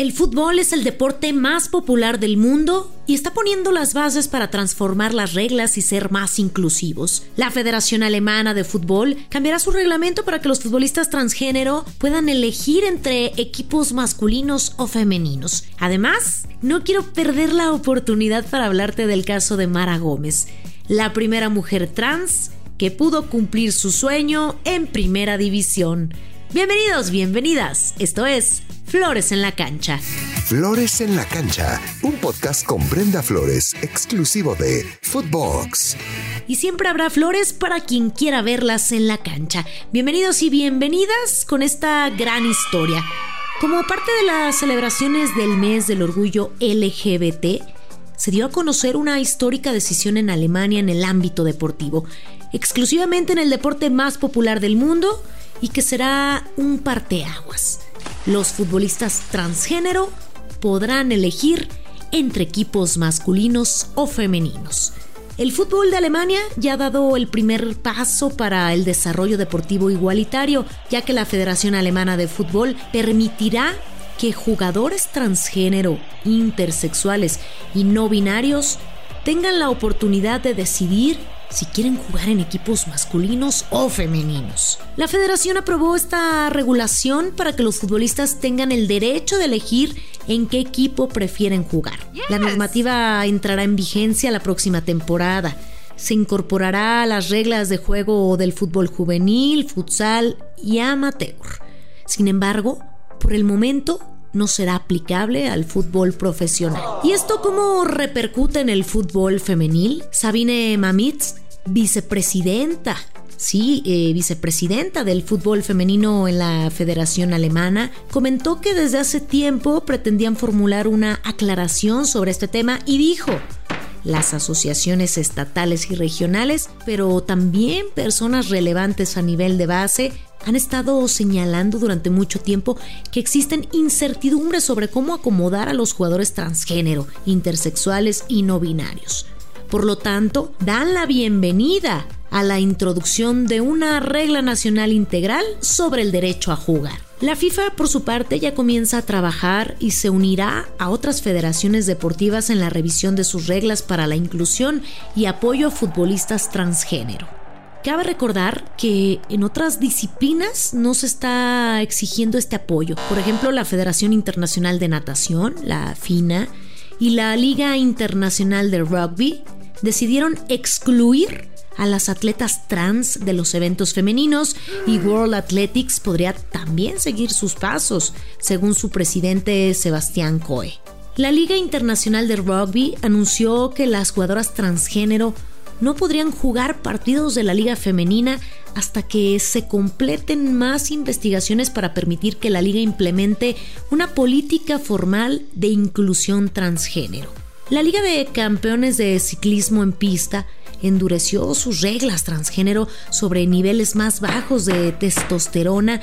El fútbol es el deporte más popular del mundo y está poniendo las bases para transformar las reglas y ser más inclusivos. La Federación Alemana de Fútbol cambiará su reglamento para que los futbolistas transgénero puedan elegir entre equipos masculinos o femeninos. Además, no quiero perder la oportunidad para hablarte del caso de Mara Gómez, la primera mujer trans que pudo cumplir su sueño en primera división. Bienvenidos, bienvenidas. Esto es Flores en la Cancha. Flores en la Cancha, un podcast con Brenda Flores, exclusivo de Footbox. Y siempre habrá flores para quien quiera verlas en la cancha. Bienvenidos y bienvenidas con esta gran historia. Como parte de las celebraciones del mes del orgullo LGBT, se dio a conocer una histórica decisión en Alemania en el ámbito deportivo, exclusivamente en el deporte más popular del mundo y que será un parteaguas. Los futbolistas transgénero podrán elegir entre equipos masculinos o femeninos. El fútbol de Alemania ya ha dado el primer paso para el desarrollo deportivo igualitario, ya que la Federación Alemana de Fútbol permitirá que jugadores transgénero, intersexuales y no binarios tengan la oportunidad de decidir si quieren jugar en equipos masculinos o femeninos. La federación aprobó esta regulación para que los futbolistas tengan el derecho de elegir en qué equipo prefieren jugar. La normativa entrará en vigencia la próxima temporada. Se incorporará a las reglas de juego del fútbol juvenil, futsal y amateur. Sin embargo, por el momento no será aplicable al fútbol profesional. ¿Y esto cómo repercute en el fútbol femenil? Sabine Mamitz, vicepresidenta sí, eh, vicepresidenta del fútbol femenino en la Federación Alemana, comentó que desde hace tiempo pretendían formular una aclaración sobre este tema y dijo, las asociaciones estatales y regionales, pero también personas relevantes a nivel de base, han estado señalando durante mucho tiempo que existen incertidumbres sobre cómo acomodar a los jugadores transgénero, intersexuales y no binarios. Por lo tanto, dan la bienvenida a la introducción de una regla nacional integral sobre el derecho a jugar. La FIFA, por su parte, ya comienza a trabajar y se unirá a otras federaciones deportivas en la revisión de sus reglas para la inclusión y apoyo a futbolistas transgénero. Cabe recordar que en otras disciplinas no se está exigiendo este apoyo. Por ejemplo, la Federación Internacional de Natación, la FINA, y la Liga Internacional de Rugby decidieron excluir a las atletas trans de los eventos femeninos y World Athletics podría también seguir sus pasos, según su presidente Sebastián Coe. La Liga Internacional de Rugby anunció que las jugadoras transgénero no podrían jugar partidos de la liga femenina hasta que se completen más investigaciones para permitir que la liga implemente una política formal de inclusión transgénero. La Liga de Campeones de Ciclismo en Pista endureció sus reglas transgénero sobre niveles más bajos de testosterona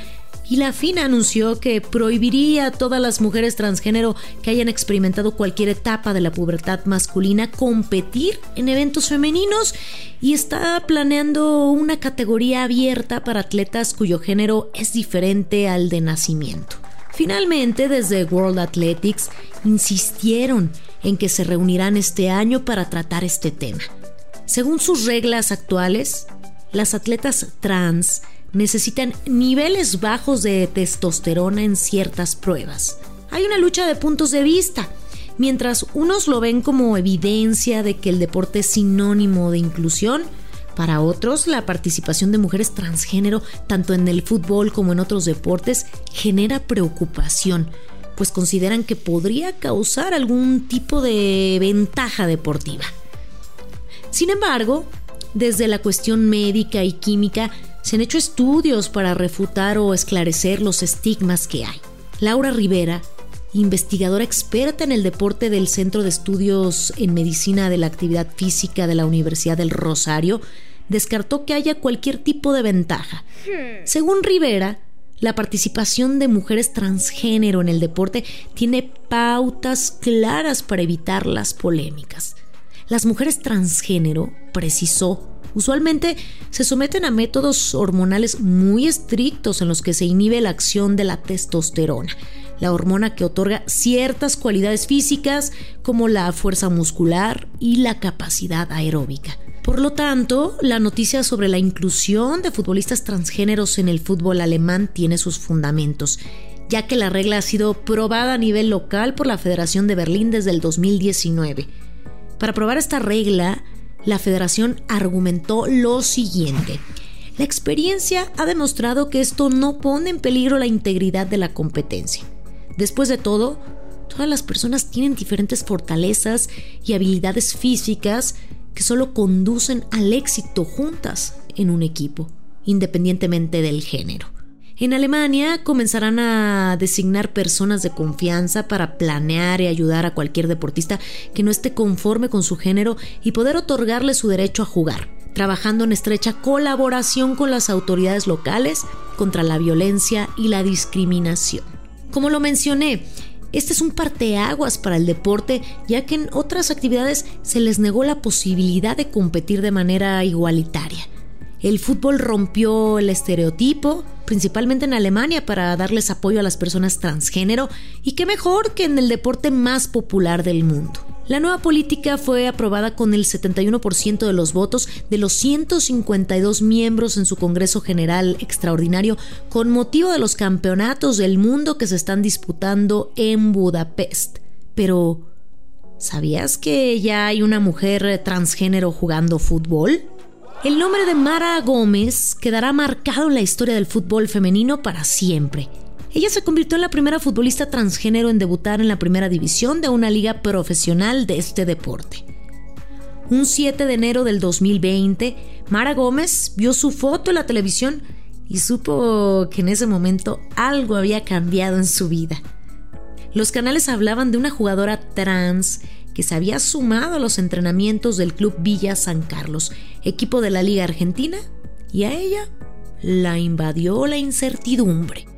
y la FINA anunció que prohibiría a todas las mujeres transgénero que hayan experimentado cualquier etapa de la pubertad masculina competir en eventos femeninos y está planeando una categoría abierta para atletas cuyo género es diferente al de nacimiento. Finalmente, desde World Athletics insistieron en que se reunirán este año para tratar este tema. Según sus reglas actuales, las atletas trans necesitan niveles bajos de testosterona en ciertas pruebas. Hay una lucha de puntos de vista. Mientras unos lo ven como evidencia de que el deporte es sinónimo de inclusión, para otros la participación de mujeres transgénero, tanto en el fútbol como en otros deportes, genera preocupación, pues consideran que podría causar algún tipo de ventaja deportiva. Sin embargo, desde la cuestión médica y química se han hecho estudios para refutar o esclarecer los estigmas que hay. Laura Rivera, investigadora experta en el deporte del Centro de Estudios en Medicina de la Actividad Física de la Universidad del Rosario, descartó que haya cualquier tipo de ventaja. Según Rivera, la participación de mujeres transgénero en el deporte tiene pautas claras para evitar las polémicas. Las mujeres transgénero, precisó, usualmente se someten a métodos hormonales muy estrictos en los que se inhibe la acción de la testosterona. La hormona que otorga ciertas cualidades físicas como la fuerza muscular y la capacidad aeróbica. Por lo tanto, la noticia sobre la inclusión de futbolistas transgéneros en el fútbol alemán tiene sus fundamentos, ya que la regla ha sido probada a nivel local por la Federación de Berlín desde el 2019. Para probar esta regla, la federación argumentó lo siguiente. La experiencia ha demostrado que esto no pone en peligro la integridad de la competencia. Después de todo, todas las personas tienen diferentes fortalezas y habilidades físicas que solo conducen al éxito juntas en un equipo, independientemente del género. En Alemania comenzarán a designar personas de confianza para planear y ayudar a cualquier deportista que no esté conforme con su género y poder otorgarle su derecho a jugar, trabajando en estrecha colaboración con las autoridades locales contra la violencia y la discriminación. Como lo mencioné, este es un parteaguas para el deporte, ya que en otras actividades se les negó la posibilidad de competir de manera igualitaria. El fútbol rompió el estereotipo, principalmente en Alemania, para darles apoyo a las personas transgénero, y qué mejor que en el deporte más popular del mundo. La nueva política fue aprobada con el 71% de los votos de los 152 miembros en su Congreso General Extraordinario con motivo de los campeonatos del mundo que se están disputando en Budapest. Pero, ¿sabías que ya hay una mujer transgénero jugando fútbol? El nombre de Mara Gómez quedará marcado en la historia del fútbol femenino para siempre. Ella se convirtió en la primera futbolista transgénero en debutar en la primera división de una liga profesional de este deporte. Un 7 de enero del 2020, Mara Gómez vio su foto en la televisión y supo que en ese momento algo había cambiado en su vida. Los canales hablaban de una jugadora trans que se había sumado a los entrenamientos del Club Villa San Carlos, equipo de la Liga Argentina, y a ella la invadió la incertidumbre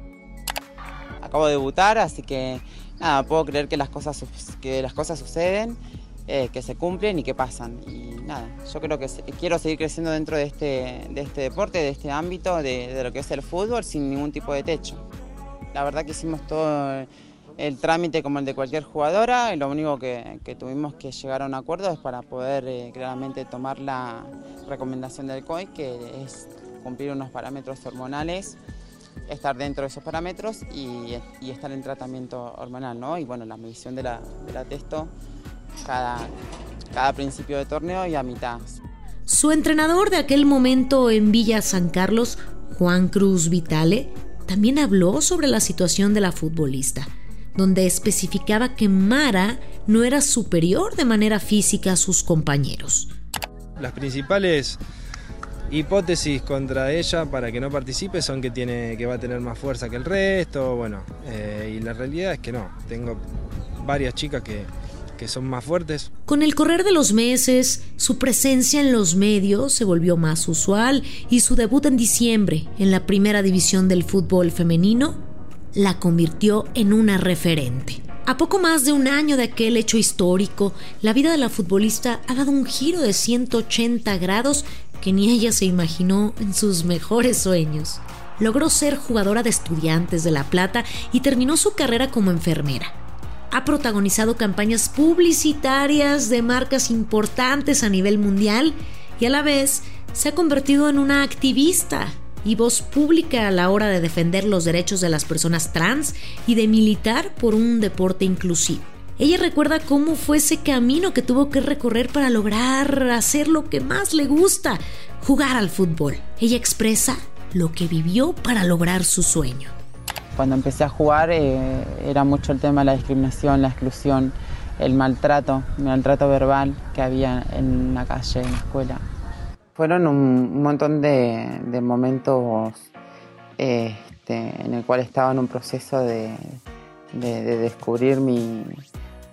acabo de debutar, así que nada, puedo creer que las cosas, que las cosas suceden, eh, que se cumplen y que pasan. Y nada, yo creo que quiero seguir creciendo dentro de este, de este deporte, de este ámbito, de, lo que es el fútbol, sin ningún tipo de techo. La verdad que hicimos todo el trámite como el de cualquier jugadora, y lo único que, tuvimos que llegar a un acuerdo es para poder eh, claramente tomar la recomendación del COI, que es cumplir unos parámetros hormonales estar dentro de esos parámetros y, estar en tratamiento hormonal, ¿no? Y bueno, la medición de la, de testo cada, cada principio de torneo y a mitad. Su entrenador de aquel momento en Villa San Carlos, Juan Cruz Vitale, también habló sobre la situación de la futbolista, donde especificaba que Mara no era superior de manera física a sus compañeros. Las principales hipótesis contra ella para que no participe son que, tiene, que va a tener más fuerza que el resto, bueno, eh, y la realidad es que no, tengo varias chicas que, que son más fuertes. Con el correr de los meses, su presencia en los medios se volvió más usual y su debut en diciembre en la primera división del fútbol femenino la convirtió en una referente. A poco más de un año de aquel hecho histórico, la vida de la futbolista ha dado un giro de 180 grados que ni ella se imaginó en sus mejores sueños. Logró ser jugadora de estudiantes de La Plata y terminó su carrera como enfermera. Ha protagonizado campañas publicitarias de marcas importantes a nivel mundial y a la vez se ha convertido en una activista y voz pública a la hora de defender los derechos de las personas trans y de militar por un deporte inclusivo. Ella recuerda cómo fue ese camino que tuvo que recorrer para lograr hacer lo que más le gusta, jugar al fútbol. Ella expresa lo que vivió para lograr su sueño. Cuando empecé a jugar eh, era mucho el tema de la discriminación, la exclusión, el maltrato, maltrato verbal que había en la calle, en la escuela. Fueron un montón de, momentos este, en el cual estaba en un proceso de descubrir mi,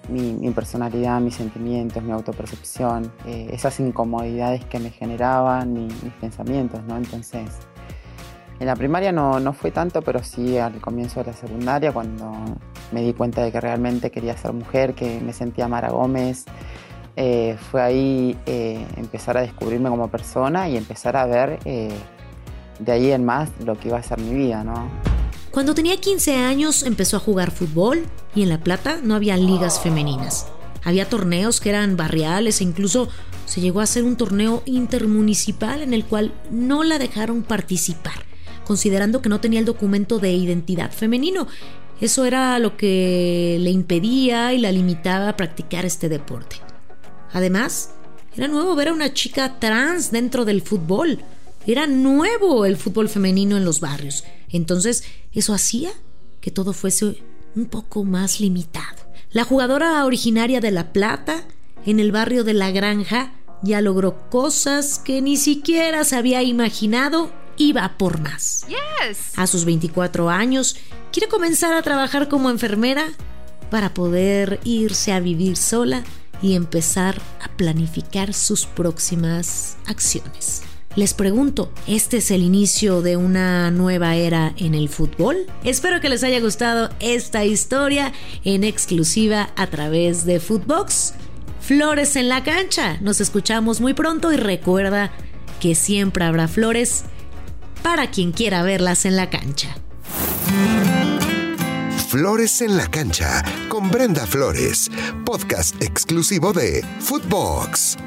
mi, personalidad, mis sentimientos, mi autopercepción, eh, esas incomodidades que me generaban mis pensamientos, ¿no? Entonces, en la primaria no, no fue tanto, pero sí al comienzo de la secundaria, cuando me di cuenta de que realmente quería ser mujer, que me sentía Mara Gómez, eh, fue ahí eh, empezar a descubrirme como persona y empezar a ver de ahí en más lo que iba a ser mi vida, ¿no? Cuando tenía 15 años empezó a jugar fútbol y en La Plata no había ligas femeninas. Había torneos que eran barriales e incluso se llegó a hacer un torneo intermunicipal en el cual no la dejaron participar, considerando que no tenía el documento de identidad femenino. Eso era lo que le impedía y la limitaba a practicar este deporte. Además, era nuevo ver a una chica trans dentro del fútbol. Era nuevo el fútbol femenino en los barrios. Entonces, eso hacía que todo fuese un poco más limitado. La jugadora originaria de La Plata, en el barrio de La Granja, ya logró cosas que ni siquiera se había imaginado iba por más. A sus 24 años, quiere comenzar a trabajar como enfermera para poder irse a vivir sola y empezar a planificar sus próximas acciones. Les pregunto, ¿este es el inicio de una nueva era en el fútbol? Espero que les haya gustado esta historia en exclusiva a través de Footbox. Flores en la cancha. Nos escuchamos muy pronto y recuerda que siempre habrá flores para quien quiera verlas en la cancha. Flores en la cancha con Brenda Flores, podcast exclusivo de Footbox.